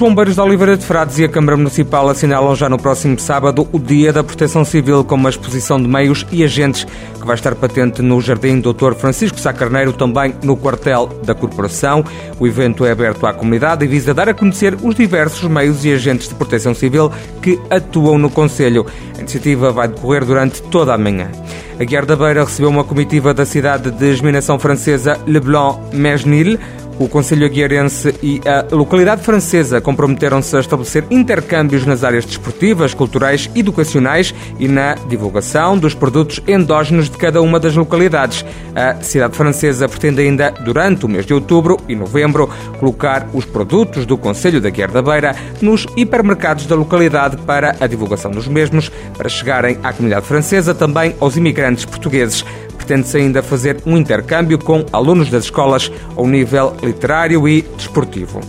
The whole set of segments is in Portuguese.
Os bombeiros da Oliveira de Frades e a Câmara Municipal assinalam já no próximo sábado o Dia da Proteção Civil com uma exposição de meios e agentes que vai estar patente no Jardim Dr. Francisco Sá Carneiro, também no quartel da Corporação. O evento é aberto à comunidade e visa dar a conhecer os diversos meios e agentes de proteção civil que atuam no Conselho. A iniciativa vai decorrer durante toda a manhã. A Guiar da Beira recebeu uma comitiva da cidade de esminação francesa Le Blanc-Mesnil, o Conselho Aguiarense e a localidade francesa comprometeram-se a estabelecer intercâmbios nas áreas desportivas, culturais, educacionais e na divulgação dos produtos endógenos de cada uma das localidades. A cidade francesa pretende ainda, durante o mês de outubro e novembro, colocar os produtos do Conselho da Guerra da Beira nos hipermercados da localidade para a divulgação dos mesmos, para chegarem à comunidade francesa, também aos imigrantes portugueses pretende-se ainda fazer um intercâmbio com alunos das escolas ao nível literário e desportivo.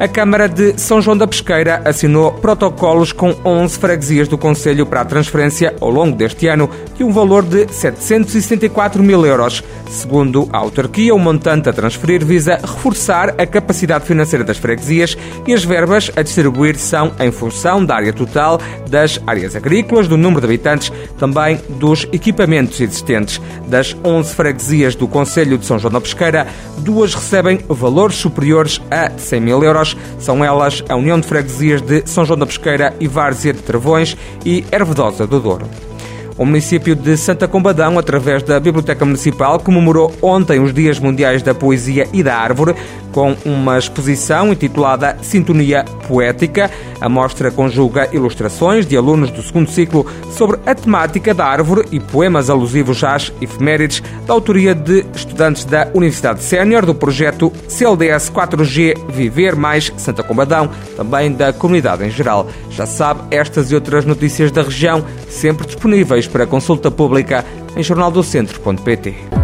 A Câmara de São João da Pesqueira assinou protocolos com 11 freguesias do Conselho para a transferência, ao longo deste ano, de um valor de 774 mil euros. Segundo a autarquia, o montante a transferir visa reforçar a capacidade financeira das freguesias e as verbas a distribuir são em função da área total, das áreas agrícolas, do número de habitantes, também dos equipamentos existentes. Das 11 freguesias do Conselho de São João da Pesqueira, duas recebem valores superiores a 100 mil euros são elas a União de Freguesias de São João da Pesqueira e Várzea de Travões e Ervedosa do Douro. O município de Santa Combadão, através da Biblioteca Municipal, comemorou ontem os Dias Mundiais da Poesia e da Árvore, com uma exposição intitulada Sintonia Poética. A mostra conjuga ilustrações de alunos do segundo ciclo sobre a temática da árvore e poemas alusivos às efemérides, da autoria de estudantes da Universidade Sénior, do projeto CLDS 4G Viver Mais Santa Combadão, também da comunidade em geral. Já sabe, estas e outras notícias da região sempre disponíveis para consulta pública em jornaldocentro.pt.